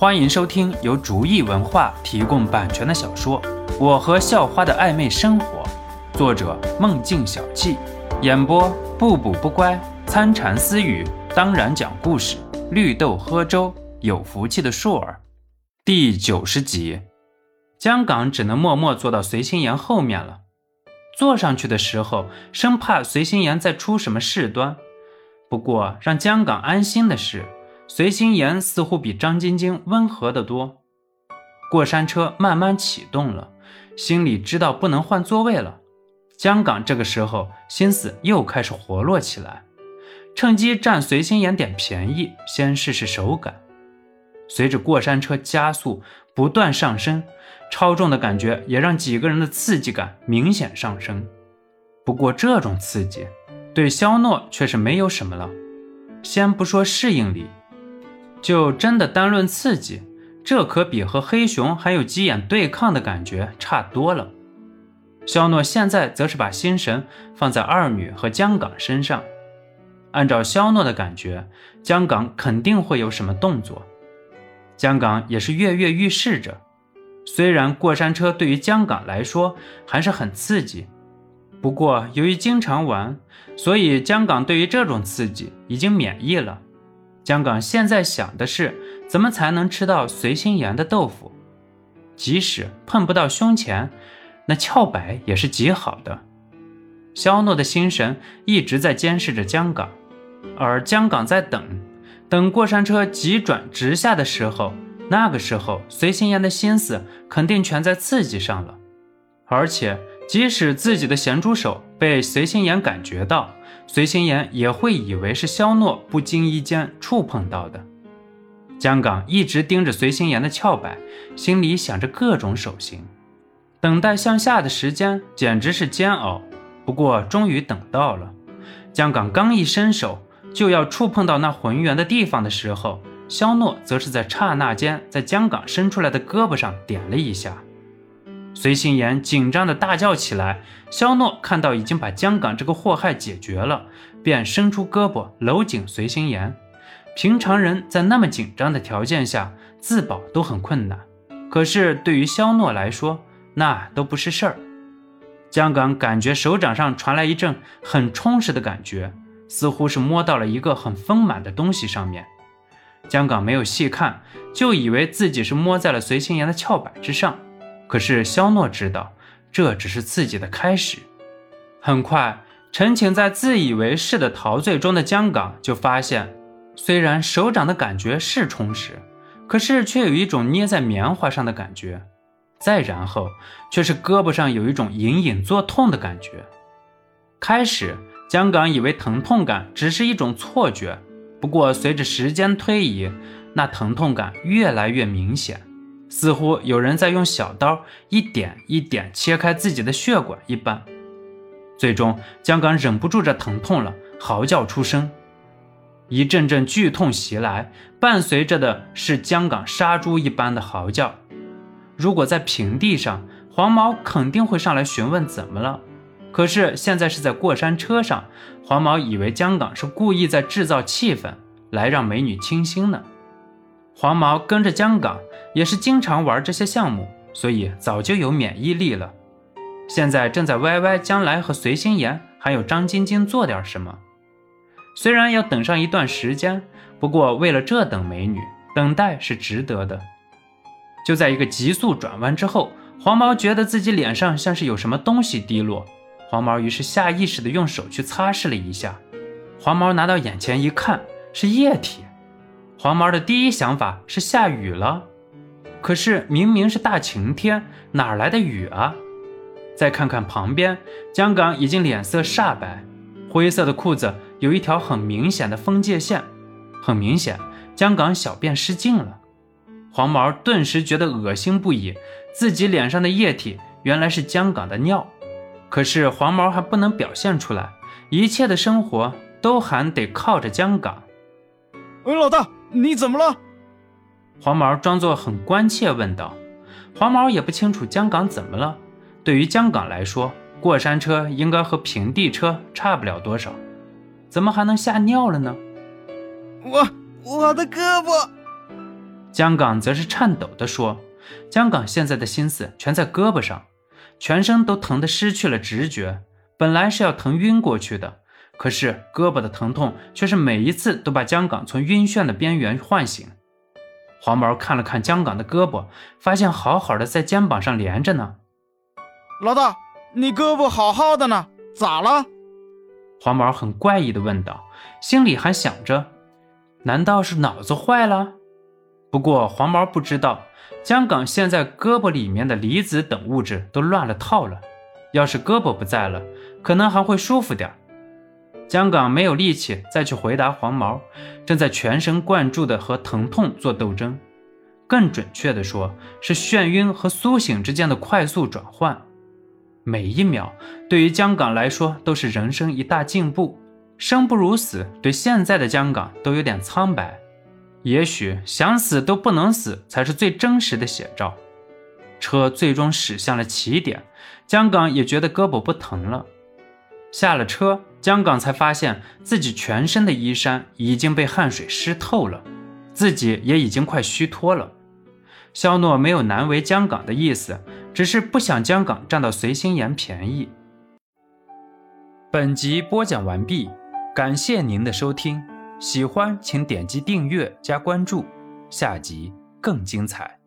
欢迎收听由竹意文化提供版权的小说《我和校花的暧昧生活》，作者梦境小憩，演播不补不乖、参禅私语，当然讲故事，绿豆喝粥，有福气的硕儿。第九十集，江港只能默默坐到随心言后面了。坐上去的时候，生怕随心言再出什么事端。不过让江港安心的是。随心言似乎比张晶晶温和得多。过山车慢慢启动了，心里知道不能换座位了。江港这个时候心思又开始活络起来，趁机占随心言点便宜，先试试手感。随着过山车加速不断上升，超重的感觉也让几个人的刺激感明显上升。不过这种刺激对肖诺却是没有什么了。先不说适应力。就真的单论刺激，这可比和黑熊还有鸡眼对抗的感觉差多了。肖诺现在则是把心神放在二女和江港身上，按照肖诺的感觉，江港肯定会有什么动作。江港也是跃跃欲试着，虽然过山车对于江港来说还是很刺激，不过由于经常玩，所以江港对于这种刺激已经免疫了。江港现在想的是，怎么才能吃到随心言的豆腐？即使碰不到胸前，那翘摆也是极好的。肖诺的心神一直在监视着江港，而江港在等，等过山车急转直下的时候，那个时候随心言的心思肯定全在刺激上了，而且即使自己的咸猪手被随心言感觉到。随心言也会以为是肖诺不经意间触碰到的。江港一直盯着随心言的翘摆，心里想着各种手型。等待向下的时间简直是煎熬。不过终于等到了。江港刚一伸手就要触碰到那浑圆的地方的时候，肖诺则是在刹那间在江港伸出来的胳膊上点了一下。随心言紧张的大叫起来，肖诺看到已经把江港这个祸害解决了，便伸出胳膊搂紧随心言。平常人在那么紧张的条件下自保都很困难，可是对于肖诺来说，那都不是事儿。江港感觉手掌上传来一阵很充实的感觉，似乎是摸到了一个很丰满的东西上面。江港没有细看，就以为自己是摸在了随心言的翘板之上。可是肖诺知道，这只是刺激的开始。很快，沉浸在自以为是的陶醉中的江港就发现，虽然手掌的感觉是充实，可是却有一种捏在棉花上的感觉。再然后，却是胳膊上有一种隐隐作痛的感觉。开始，江港以为疼痛感只是一种错觉，不过随着时间推移，那疼痛感越来越明显。似乎有人在用小刀一点一点切开自己的血管一般，最终江港忍不住这疼痛了，嚎叫出声。一阵阵剧痛袭来，伴随着的是江港杀猪一般的嚎叫。如果在平地上，黄毛肯定会上来询问怎么了。可是现在是在过山车上，黄毛以为江港是故意在制造气氛，来让美女倾心呢。黄毛跟着江港也是经常玩这些项目，所以早就有免疫力了。现在正在歪歪将来和随心言还有张晶晶做点什么。虽然要等上一段时间，不过为了这等美女，等待是值得的。就在一个急速转弯之后，黄毛觉得自己脸上像是有什么东西滴落，黄毛于是下意识地用手去擦拭了一下。黄毛拿到眼前一看，是液体。黄毛的第一想法是下雨了，可是明明是大晴天，哪来的雨啊？再看看旁边，江港已经脸色煞白，灰色的裤子有一条很明显的分界线，很明显，江港小便失禁了。黄毛顿时觉得恶心不已，自己脸上的液体原来是江港的尿，可是黄毛还不能表现出来，一切的生活都还得靠着江港。喂，老大。你怎么了？黄毛装作很关切问道。黄毛也不清楚江港怎么了。对于江港来说，过山车应该和平地车差不了多少，怎么还能吓尿了呢？我我的胳膊！江港则是颤抖地说：“江港现在的心思全在胳膊上，全身都疼得失去了知觉，本来是要疼晕过去的，可是胳膊的疼痛却是每一次都把江港从晕眩的边缘唤醒。”黄毛看了看江港的胳膊，发现好好的在肩膀上连着呢。老大，你胳膊好好的呢，咋了？黄毛很怪异的问道，心里还想着，难道是脑子坏了？不过黄毛不知道，江港现在胳膊里面的离子等物质都乱了套了，要是胳膊不在了，可能还会舒服点。江岗没有力气再去回答黄毛，正在全神贯注的和疼痛做斗争，更准确的说是眩晕和苏醒之间的快速转换。每一秒对于江岗来说都是人生一大进步，生不如死对现在的江岗都有点苍白。也许想死都不能死才是最真实的写照。车最终驶向了起点，江岗也觉得胳膊不疼了。下了车，江港才发现自己全身的衣衫已经被汗水湿透了，自己也已经快虚脱了。肖诺没有难为江港的意思，只是不想江港占到随心言便宜。本集播讲完毕，感谢您的收听，喜欢请点击订阅加关注，下集更精彩。